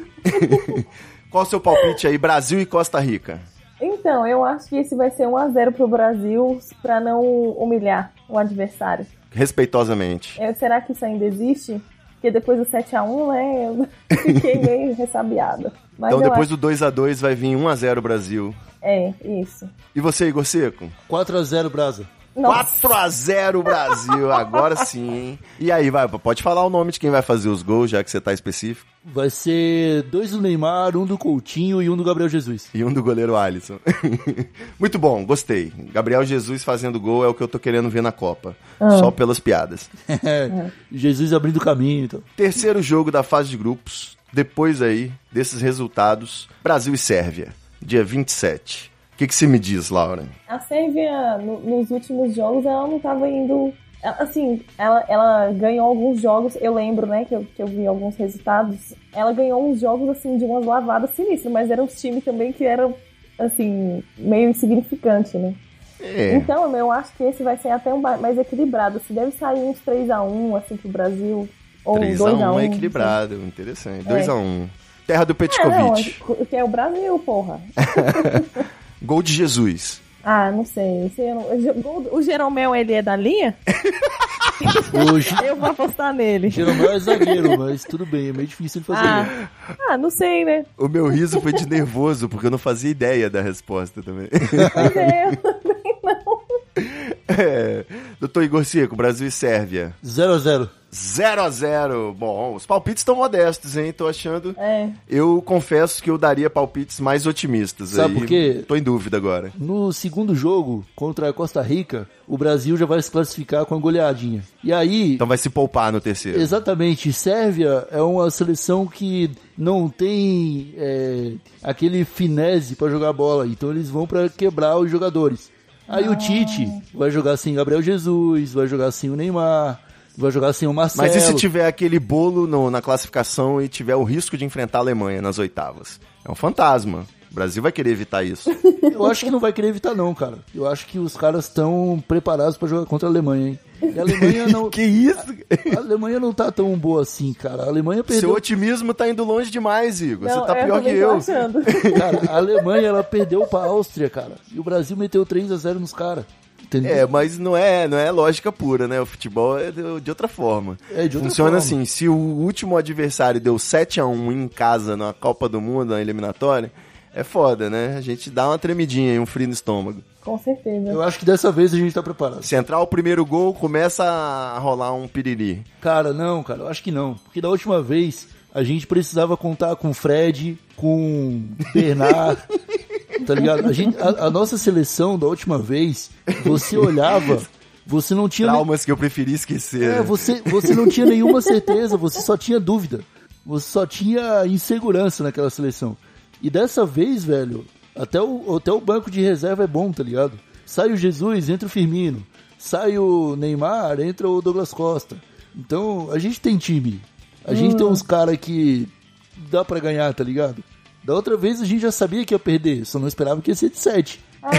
Qual o seu palpite aí, Brasil e Costa Rica? Então, eu acho que esse vai ser 1x0 pro Brasil pra não humilhar o adversário. Respeitosamente. É, será que isso ainda existe? Porque depois do 7x1, né, eu fiquei meio ressabiada. Mas Então depois acho... do 2 a 2 vai vir 1 a 0 Brasil. É, isso. E você, Igor Seco? 4 a 0 Brasa. Nossa, 4 a 0 Brasil, agora sim, hein? E aí, vai, pode falar o nome de quem vai fazer os gols, já que você tá específico. Vai ser dois do Neymar, um do Coutinho e um do Gabriel Jesus. E um do goleiro Alisson. Muito bom, gostei. Gabriel Jesus fazendo gol é o que eu tô querendo ver na Copa. Só pelas piadas. Jesus abrindo caminho, então. Terceiro jogo da fase de grupos. Depois aí, desses resultados, Brasil e Sérvia, dia 27. O que, que você me diz, Laura? a Sérvia, no- nos últimos jogos, ela não tava indo... ela- assim, ela, ela ganhou alguns jogos, eu lembro, né, que eu, que eu vi alguns resultados. Ela ganhou uns jogos, assim, de umas lavadas sinistras, mas eram uns times também que eram, assim, meio insignificante, né? É. Então, eu acho que esse vai ser até um mais equilibrado. Se deve sair uns 3x1, assim, pro Brasil. Ou 3x1 2x1. é equilibrado, interessante. É. 2x1. Terra do É, não, Petkovic. é- que é o Brasil, porra. Gol de Jesus. Ah, não sei. O Jeromel, ele é da linha? O Ge- Eu vou apostar nele. Jeromel é zagueiro, mas tudo bem, é meio difícil ele fazer. Ah, ah, não sei, né? O meu riso foi de nervoso, porque eu não fazia ideia da resposta também. Mas é, eu também não. É. Doutor Igor Seco, Brasil e Sérvia. 0x0. 0 a 0 Bom, os palpites estão modestos, hein? Tô achando. É. Eu confesso que eu daria palpites mais otimistas. Sabe aí. por quê? Tô em dúvida agora. No segundo jogo, contra a Costa Rica, o Brasil já vai se classificar com a goleadinha. E aí, Então vai se poupar no terceiro. Exatamente. Sérvia é uma seleção que não tem é, aquele finesse pra jogar bola. Então eles vão pra quebrar os jogadores. Aí o Tite vai jogar sem Gabriel Jesus, vai jogar sem o Neymar, vai jogar sem o Marcelo. Mas e se tiver aquele bolo no- na classificação e tiver o risco de enfrentar a Alemanha nas oitavas? É um fantasma. O Brasil vai querer evitar isso. Eu acho que não vai querer evitar não, cara. Eu acho que os caras estão preparados pra jogar contra a Alemanha, hein? E a Alemanha não, que isso? a Alemanha não tá tão boa assim, cara. A Alemanha Seu perdeu otimismo tá indo longe demais, Igor. Não, Você tá eu pior que eu. Cara, a Alemanha ela perdeu pra Áustria, cara. E o Brasil meteu 3 a 0 nos caras. Entendeu? É, mas não é, não é lógica pura, né? O futebol é de, de outra forma. É, de outra Funciona forma. assim, se o último adversário deu 7 a 1 em casa na Copa do Mundo, na eliminatória, é foda, né? A gente dá uma tremidinha e um frio no estômago. Com certeza. Eu acho que dessa vez a gente tá preparado. Se entrar o primeiro gol, começa a rolar um piriri. Cara, não, cara, eu acho que não. Porque da última vez a gente precisava contar com Fred, com Bernard, tá ligado? A, gente, a, a nossa seleção da última vez, você olhava, você não tinha. Traumas que eu preferi esquecer. É, né? você, você não tinha nenhuma certeza, você só tinha dúvida. Você só tinha insegurança naquela seleção. E dessa vez, velho, até o, até o banco de reserva é bom, tá ligado? Sai o Jesus, entra o Firmino. Sai o Neymar, entra o Douglas Costa. Então, a gente tem time. A gente tem uns caras que dá pra ganhar, tá ligado? Da outra vez a gente já sabia que ia perder, só não esperava que ia ser de 7. Ah,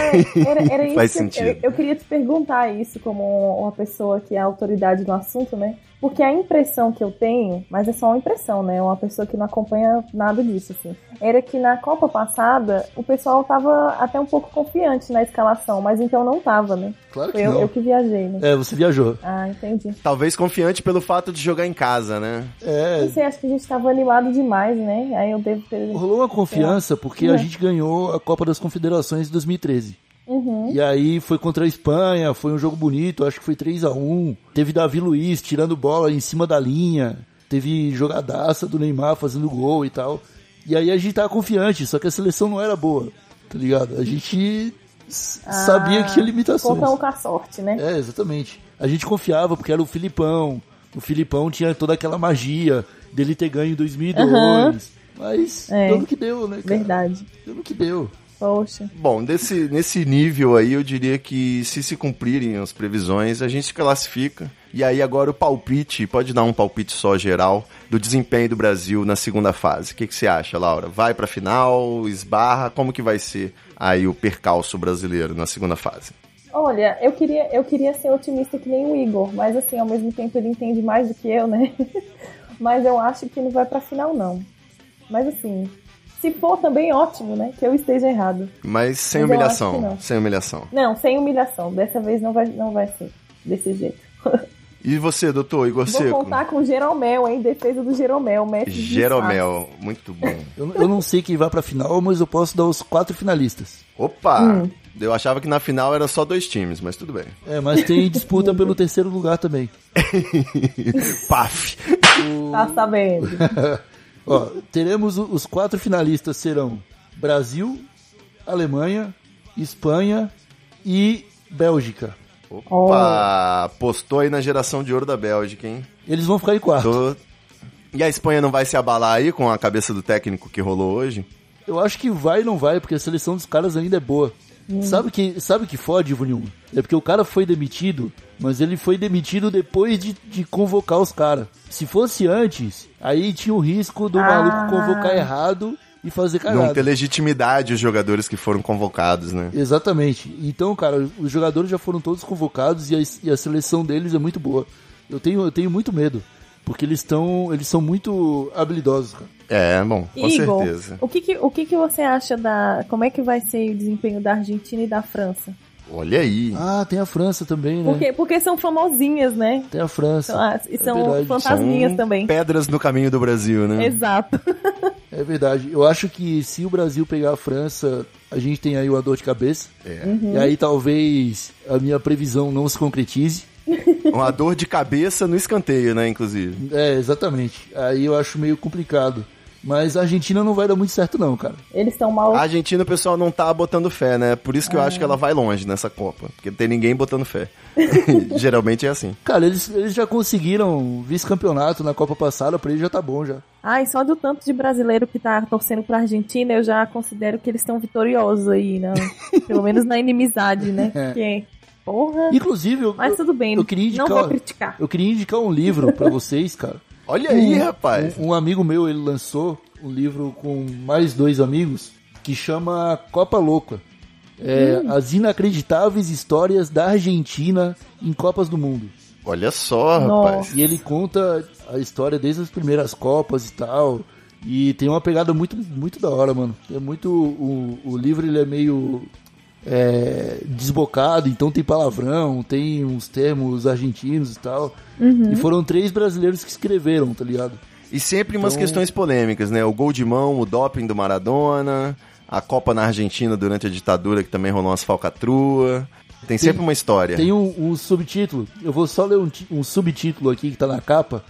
era, era isso Faz sentido. Eu, eu queria te perguntar isso como uma pessoa que é autoridade no assunto, né? Porque a impressão que eu tenho, mas é só uma impressão, né? Uma pessoa que não acompanha nada disso, assim. Era que na Copa passada o pessoal tava até um pouco confiante na escalação, mas então não tava, né? Claro que Foi eu, não. eu que viajei, né? É, você viajou. Ah, entendi. Talvez confiante pelo fato de jogar em casa, né? É, Não sei, acho que a gente tava animado demais, né? Aí eu devo ter. Rolou uma confiança porque a gente ganhou a Copa das Confederações em 2013. Uhum. E aí foi contra a Espanha, foi um jogo bonito, acho que foi 3 a 1 Teve Davi Luiz tirando bola em cima da linha. Teve jogadaça do Neymar fazendo gol e tal. E aí a gente tava confiante, só que a seleção não era boa, tá ligado? A gente s- sabia que tinha limitações. Contamos com a sorte, né? É, exatamente. A gente confiava porque era o Filipão. O Filipão tinha toda aquela magia dele ter ganho em 2002. Aham. Mas É. deu no que deu, né, cara? Verdade. Deu no que deu. Poxa. Bom, desse, nesse nível aí, eu diria que se se cumprirem as previsões, a gente se classifica. E aí agora o palpite, pode dar um palpite só geral, do desempenho do Brasil na segunda fase. O que, que você acha, Laura? Vai pra final, esbarra, como que vai ser aí o percalço brasileiro na segunda fase? Olha, eu queria, eu queria ser otimista que nem o Igor, mas assim, ao mesmo tempo ele entende mais do que eu, né? mas eu acho que não vai pra final, não. Mas assim, se for também ótimo, né? Que eu esteja errado. Mas sem Mas humilhação, sem humilhação. Não, sem humilhação. Dessa vez não vai, não vai ser desse jeito. E você, doutor Igor Vou Seco? contar com o Jeromel, hein? Defesa do Jeromel, mestre de Jeromel, muito bom. Eu, eu não sei quem vai pra final, mas eu posso dar os quatro finalistas. Opa! Hum. Eu achava que na final era só dois times, mas tudo bem. É, mas tem disputa pelo terceiro lugar também. Paf! Tá sabendo. Ó, teremos os quatro finalistas serão Brasil, Alemanha, Espanha e Bélgica. Opa! Postou aí na geração de ouro da Bélgica, hein? Eles vão ficar em quarto. Tô- E a Espanha não vai se abalar aí com a cabeça do técnico que rolou hoje? Eu acho que vai e não vai, porque a seleção dos caras ainda é boa. Sabe que sabe que fode, Ivonil? É porque o cara foi demitido, mas ele foi demitido depois de, de convocar os caras. Se fosse antes, aí tinha o risco do Ah. maluco convocar errado e fazer Não cagada. ter legitimidade os jogadores que foram convocados, né? Exatamente. Então, cara, os jogadores já foram todos convocados e a, e a seleção deles é muito boa. Eu tenho, eu tenho muito medo, porque eles estão, eles são muito habilidosos, cara. É, bom, com Igor, certeza. o que que, o que que você acha da... Como é que vai ser o desempenho da Argentina e da França? Olha aí. Ah, tem a França também, né? Porque, porque são famosinhas, né? Tem a França. São, as- e É são verdade. fantasminhas São também. Pedras no caminho do Brasil, né? Exato. É verdade. Eu acho que se o Brasil pegar a França, a gente tem aí uma dor de cabeça. É. E aí talvez a minha previsão não se concretize. Uma dor de cabeça no escanteio, né, inclusive. É, exatamente. Aí eu acho meio complicado. Mas a Argentina não vai dar muito certo não, cara. Eles estão mal. A Argentina o pessoal não tá botando fé, né? Por isso que eu acho que ela vai longe nessa Copa. Porque não tem ninguém botando fé. Geralmente é assim. Cara, eles, eles já conseguiram vice-campeonato na Copa passada, pra eles já tá bom já. Ai, só do tanto de brasileiro que tá torcendo pra Argentina, eu já considero que eles estão vitoriosos aí, né? Pelo menos na inimizade, né? É. Porque, porra. Inclusive, eu, Mas tudo bem, eu queria indicar, não vou criticar. Eu queria indicar um livro pra vocês, cara. Olha aí, rapaz. Um, um amigo meu, ele lançou um livro com mais dois amigos que chama Copa Louca. É, As inacreditáveis histórias da Argentina em Copas do Mundo. Olha só, Nossa. rapaz. E ele conta a história desde as primeiras Copas e tal. E tem uma pegada muito, muito da hora, mano. É muito. O, o livro ele é meio é, desbocado, então tem palavrão, tem uns termos argentinos e tal. E foram três brasileiros que escreveram, tá ligado? E sempre umas Então- questões polêmicas, né? O gol de mão, o doping do Maradona, a Copa na Argentina durante a ditadura, que também rolou umas falcatrua. Tem sempre uma história. Tem um, um subtítulo, eu vou só ler um, um subtítulo aqui que tá na capa,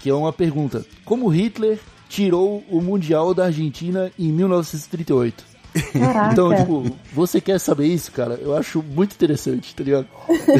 que é uma pergunta. Como Hitler tirou o Mundial da Argentina em 1938? Caraca. Então, tipo, você quer saber isso, cara? Eu acho muito interessante, tá ligado?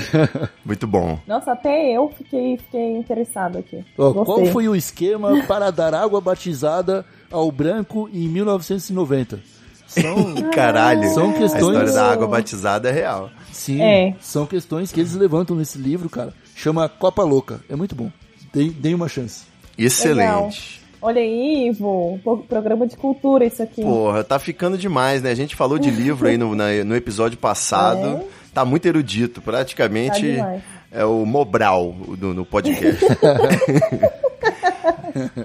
Muito bom. Nossa, até eu fiquei, fiquei interessado aqui. Ó, qual foi o esquema para dar água batizada ao branco em 1990? São, Caralho. São A questões- história da água batizada é real. sim, É. são questões que eles levantam nesse livro, cara. Chama Copa Louca. É muito bom. Dê, dê uma chance. Excelente. Olha aí, Ivo. pro- Programa de cultura isso aqui. Porra, tá ficando demais, né? A gente falou de livro aí no, na- no episódio passado. É. Tá muito erudito. Praticamente Tá é o Mobral do, no podcast.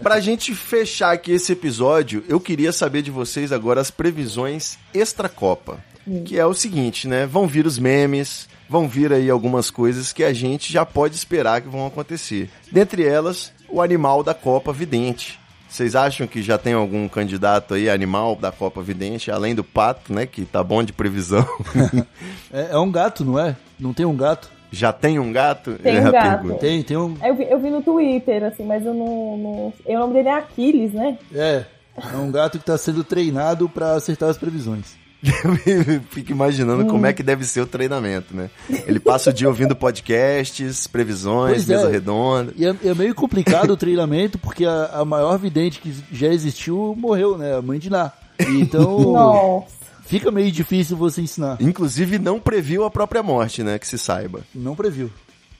pra gente fechar aqui esse episódio, eu queria saber de vocês agora as previsões extra-copa. Que é o seguinte, né? Vão vir os memes, vão vir aí algumas coisas que a gente já pode esperar que vão acontecer. Dentre elas, o animal da Copa Vidente. Vocês acham que já tem algum candidato aí, animal da Copa Vidente, além do pato, né? Que tá bom de previsão. É, é um gato, não é? Não tem um gato? já tem um gato? Tem É um a gato. pergunta. Tem, tem um. Eu vi, eu vi no Twitter, assim, mas eu não. não... O nome dele é Aquiles, né? É. É um gato que tá sendo treinado pra acertar as previsões. Fico imaginando como é que deve ser o treinamento, né? Ele passa o dia ouvindo podcasts, previsões, Pois é. mesa redonda. E é, é meio complicado o treinamento, porque a, a maior vidente que já existiu morreu, né? A mãe de Ná. Então, Nossa. fica meio difícil você ensinar. Inclusive não previu a própria morte, né? Que se saiba. Não previu.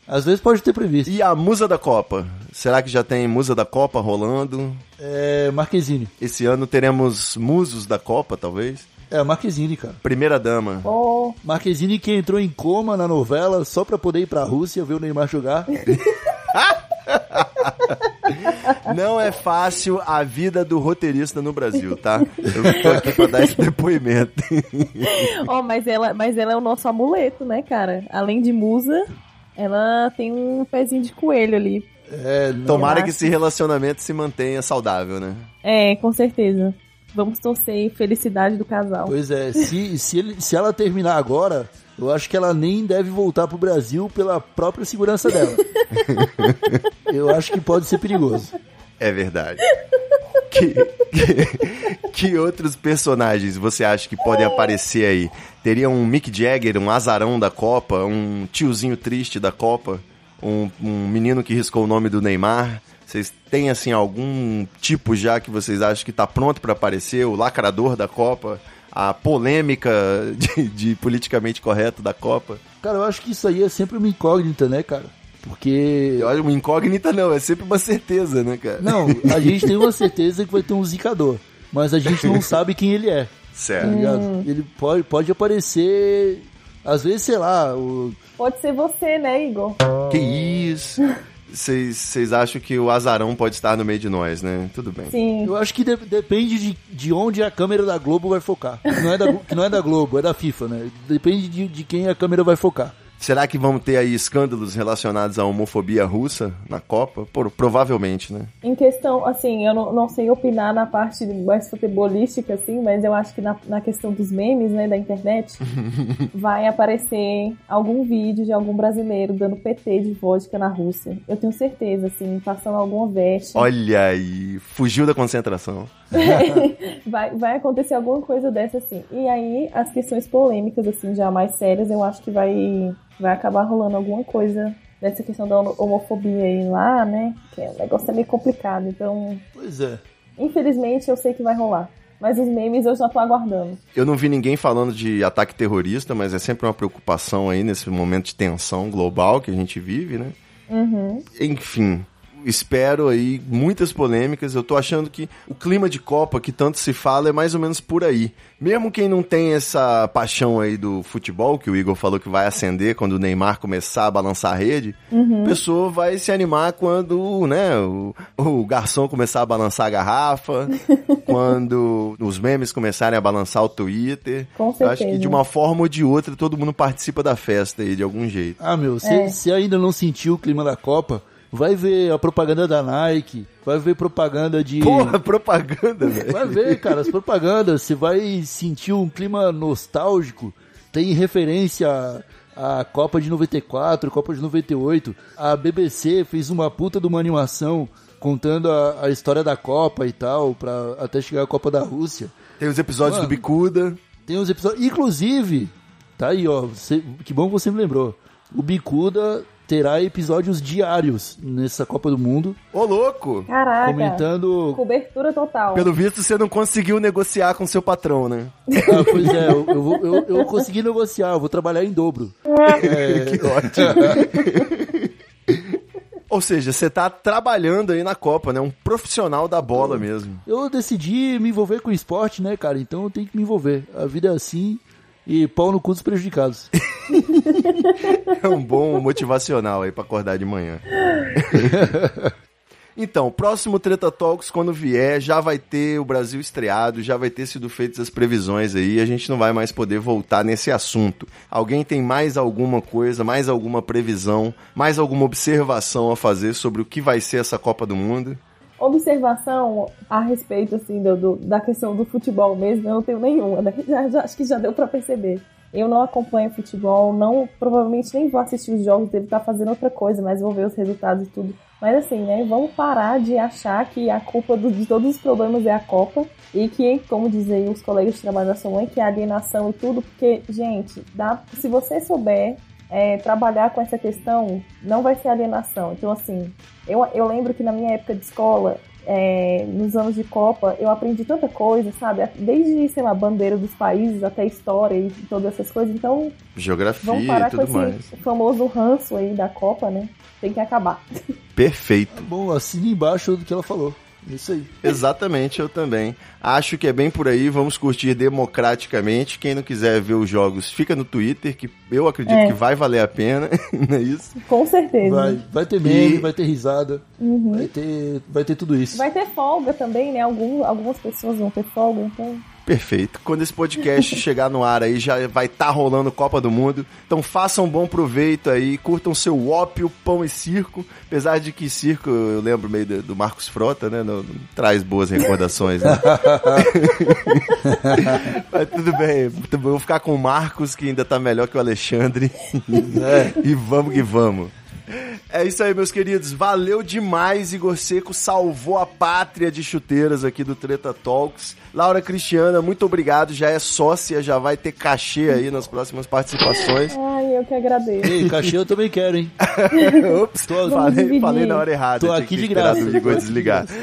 Às vezes pode ter previsto. E a musa da Copa? Será que já tem musa da Copa rolando? É Marquezine. Esse ano teremos musos da Copa, talvez? É a Marquezine, cara. Primeira dama. Oh, Marquezine que entrou em coma na novela só pra poder ir pra Rússia ver o Neymar jogar. Não é fácil a vida do roteirista no Brasil, tá? Eu tô aqui pra dar esse depoimento. oh, mas, ela, mas ela é o nosso amuleto, né, cara? Além de musa, ela tem um pezinho de coelho ali. É, Tomara que esse relacionamento se mantenha saudável, né? É, com certeza. Vamos torcer aí, felicidade do casal. Pois é, se, se, ele- se ela terminar agora, eu acho que ela nem deve voltar pro Brasil pela própria segurança dela. eu acho que pode ser perigoso. É verdade. Que, que, que outros personagens você acha que podem aparecer aí? Teria um Mick Jagger, um azarão da Copa, um tiozinho triste da Copa, um, um menino que riscou o nome do Neymar? Vocês têm, assim, algum tipo já que vocês acham que tá pronto pra aparecer? O lacrador da Copa? a polêmica de, de politicamente correto da Copa? Cara, eu acho que isso aí é sempre uma incógnita, né, cara? Porque. Olha, uma incógnita não, é sempre uma certeza, né, cara? Não, a gente tem uma certeza que vai ter um zicador. Mas a gente não sabe quem ele é, tá Certo. ligado? Ele pode, pode aparecer. Às vezes, sei lá, o, Pode ser você, né, Igor? Que isso? Vocês acham que o azarão pode estar no meio de nós, né? Tudo bem. Sim. Eu acho que de- depende de, de onde a câmera da Globo vai focar. Que não, é da, que não é da Globo, é da FIFA, né? Depende de, de quem a câmera vai focar. Será que vamos ter aí escândalos relacionados à homofobia russa na Copa? Por- provavelmente, né? Em questão, assim, eu não, não sei opinar na parte mais futebolística, assim, mas eu acho que na, na questão dos memes, né, da internet, vai aparecer algum vídeo de algum brasileiro dando PT de vodka na Rússia. Eu tenho certeza, assim, passando alguma veste. Olha aí, fugiu da concentração. vai, vai acontecer alguma coisa dessa, assim. E aí, as questões polêmicas, assim, já mais sérias, eu acho que vai, vai acabar rolando alguma coisa dessa questão da homofobia aí lá, né? Que o negócio é meio complicado, então... Pois é. Infelizmente, eu sei que vai rolar. Mas os memes eu já tô aguardando. Eu não vi ninguém falando de ataque terrorista, mas é sempre uma preocupação aí nesse momento de tensão global que a gente vive, né? Enfim, espero aí muitas polêmicas. Eu tô achando que o clima de Copa que tanto se fala é mais ou menos por aí. Mesmo quem não tem essa paixão aí do futebol, que o Igor falou que vai acender quando o Neymar começar a balançar a rede, a pessoa vai se animar quando, né, o, o garçom começar a balançar a garrafa, quando os memes começarem a balançar o Twitter. Com Eu acho que certeza. de uma forma ou de outra todo mundo participa da festa aí de algum jeito. Ah, meu, se, É. se ainda não sentiu o clima da Copa, vai ver a propaganda da Nike, vai ver propaganda de. Porra, propaganda, velho. Vai ver, cara, as propagandas, você vai sentir um clima nostálgico. Tem referência à à Copa de 94, Copa de 98. A BBC fez uma puta de uma animação contando a, a história da Copa e tal, pra, até chegar a Copa da Rússia. Tem os episódios Mano. do Bicuda. Tem uns episódios. Inclusive, tá aí, ó. você- que bom que você me lembrou. O Bicuda terá episódios diários nessa Copa do Mundo, Ô, louco! Caraca. comentando. Cobertura total. Pelo visto, você não conseguiu negociar com seu patrão, né? Ah, pois é, eu, eu, vou- eu, eu consegui negociar, eu vou trabalhar em dobro. É, Que ótimo. Ou seja, você tá trabalhando aí na Copa, né? Um profissional da bola mesmo. eu decidi me envolver com esporte, né, cara? Então eu tenho que me envolver. A vida é assim e pau no cu dos prejudicados. É um bom motivacional aí pra acordar de manhã. Então, próximo Treta Talks, quando vier, já vai ter o Brasil estreado, já vai ter sido feitas as previsões aí, a gente não vai mais poder voltar nesse assunto. Alguém tem mais alguma coisa, mais alguma previsão, mais alguma observação a fazer sobre o que vai ser essa Copa do Mundo? Observação a respeito, assim, do, do- da questão do futebol mesmo, eu não tenho nenhuma, né? Já- já- acho que já deu pra perceber. Eu não acompanho futebol, não, provavelmente nem vou assistir os jogos, devo estar fazendo outra coisa, mas vou ver os resultados e tudo. Mas assim, né, vamos parar de achar que a culpa do- de todos os problemas é a Copa e que, como dizem os colegas de trabalho da sua mãe, que é alienação e tudo, porque, gente, dá, se você souber é, trabalhar com essa questão, não vai ser alienação. Então, assim, eu, eu lembro que na minha época de escola, é, nos anos de Copa, eu aprendi tanta coisa, sabe? Desde, sei lá, bandeira dos países até história e todas essas coisas. Então, Geografia vamos e parar com tudo esse mais. famoso ranço aí da Copa, né? Tem que acabar. Perfeito. Bom, assine embaixo do que ela falou. Isso aí. Exatamente, eu também. Acho que é bem por aí, vamos curtir democraticamente. Quem não quiser ver os jogos, fica no Twitter, que eu acredito É. que vai valer a pena, não é isso? Com certeza. Vai, vai ter meme, E- vai ter risada, vai, ter, vai ter tudo isso. Vai ter folga também, né? Algum, algumas pessoas vão ter folga, então. Perfeito. Quando esse podcast chegar no ar aí, já vai estar rolando Copa do Mundo. Então façam bom proveito aí, curtam seu ópio, pão e circo. Apesar de que circo, eu lembro meio do, do Marcos Frota, né? Não, não traz boas recordações, né? Mas tudo bem, vou ficar com o Marcos, que ainda tá melhor que o Alexandre. E vamos que vamos. É isso aí, meus queridos. Valeu demais, Igor Seco. Salvou a pátria de chuteiras aqui do Treta Talks. Laura Cristiana, muito obrigado. Já é sócia, já vai ter cachê aí nas próximas participações. Ai, eu que agradeço. Ei, cachê eu também quero, hein? Ops, Tô- falei, falei na hora errada. Tô aqui de graça. do Igor desligar.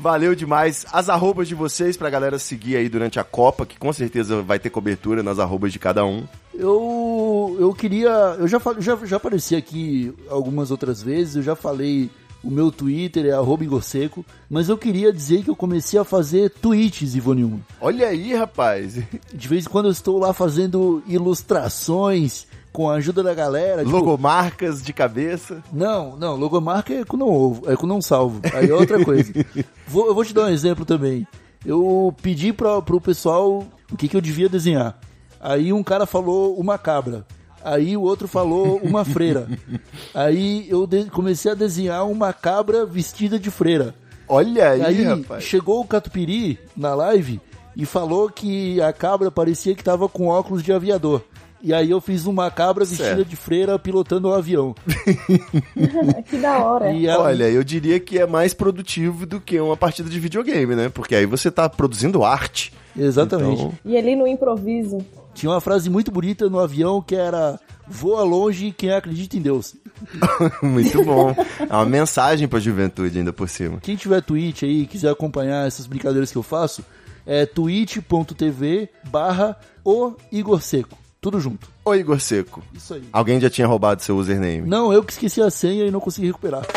Valeu demais. As arrobas de vocês pra galera seguir aí durante a Copa, que com certeza vai ter cobertura nas arrobas de cada um. Eu, eu queria. Eu já, já, já apareci aqui algumas outras vezes, eu já falei. O meu Twitter é arroba Seco, mas eu queria dizer que eu comecei a fazer tweets, Ivone Uma. Olha aí, rapaz. De vez em quando eu estou lá fazendo ilustrações com a ajuda da galera. tipo, Logomarcas de cabeça. Não, não, logomarca é com não ovo, é com não salvo. Aí é outra coisa. vou, eu vou te dar um exemplo também. Eu pedi pra, pro pessoal o que, que eu devia desenhar. Aí um cara falou uma cabra. Aí o outro falou uma freira. Aí eu comecei a desenhar uma cabra vestida de freira. Olha aí, Aí rapaz. chegou o Catupiry na live e falou que a cabra parecia que tava com óculos de aviador. E aí eu fiz uma cabra vestida Certo. de freira pilotando um avião. que da hora. E ela- Olha, eu diria que é mais produtivo do que uma partida de videogame, né? Porque aí você tá produzindo arte. Exatamente. Então, E ali no improviso. Tinha uma frase muito bonita no avião que era voa longe quem acredita em Deus. muito bom. É uma mensagem pra juventude ainda por cima. Quem tiver Twitch aí e quiser acompanhar essas brincadeiras que eu faço, é twitch.tv barra o Igor Seco. Tudo junto. Ô Igor Seco, Isso aí. alguém já tinha roubado seu username? Não, eu que esqueci a senha e não consegui recuperar.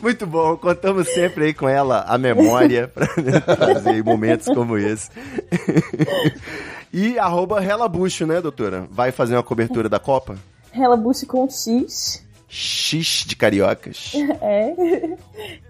Muito bom, contamos sempre aí com ela a memória pra trazer momentos como esse. e arroba Relabucho, né, doutora? Vai fazer uma cobertura da Copa? Relabuche com X. X de cariocas. É.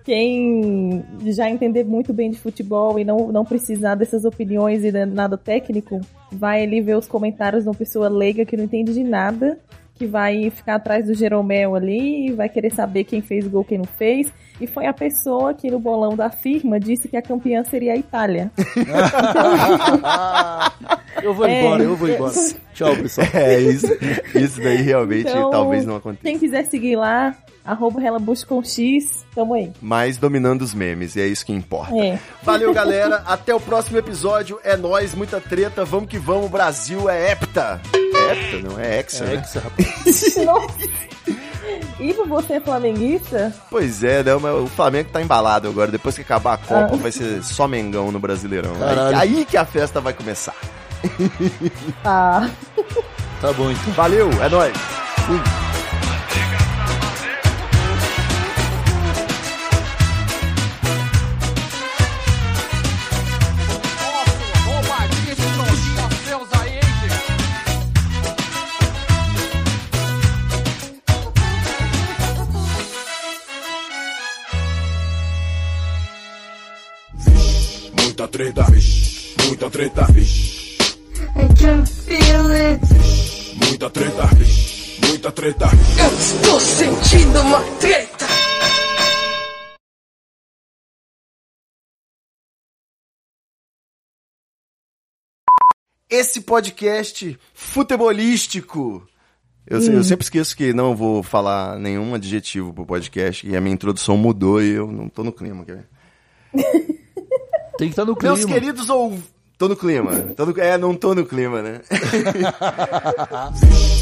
Quem já entender muito bem de futebol e não, não precisar dessas opiniões e nada técnico, vai ali ver os comentários de uma pessoa leiga que não entende de nada, que vai ficar atrás do Jeromel ali e vai querer saber quem fez gol, quem não fez. E foi a pessoa que no bolão da firma disse que a campeã seria a Itália. Eu vou É. embora, eu vou embora. Tchau, pessoal. É, isso, isso daí realmente Então, talvez não aconteça. Quem quiser seguir lá, arroba Relabuche com X, tamo aí. Mas dominando os memes, e é isso que importa. É. Valeu, galera. Até o próximo episódio. É nóis, muita treta. Vamos que vamos. Brasil é hepta. É hepta, não é hexa, É né? que rapaz. E pra você flamenguista, Pois é, né, mas o Flamengo tá embalado agora. Depois que acabar a Copa, vai ser só Mengão no Brasileirão. Aí, aí que a festa vai começar. ah, Tá bom então. Valeu, é nóis. Roubadinha treta, vixe. Muita treta, vixe. I can feel it. Muita treta, vixe. Muita treta, vixe. Eu estou sentindo uma treta. Esse podcast futebolístico. Eu, se- eu sempre esqueço que não vou falar nenhum adjetivo pro podcast e a minha introdução mudou e eu não tô no clima. Quer ver? Tem que estar no clima. Meus queridos ou Tô no clima. Tô no- É, não tô no clima, né?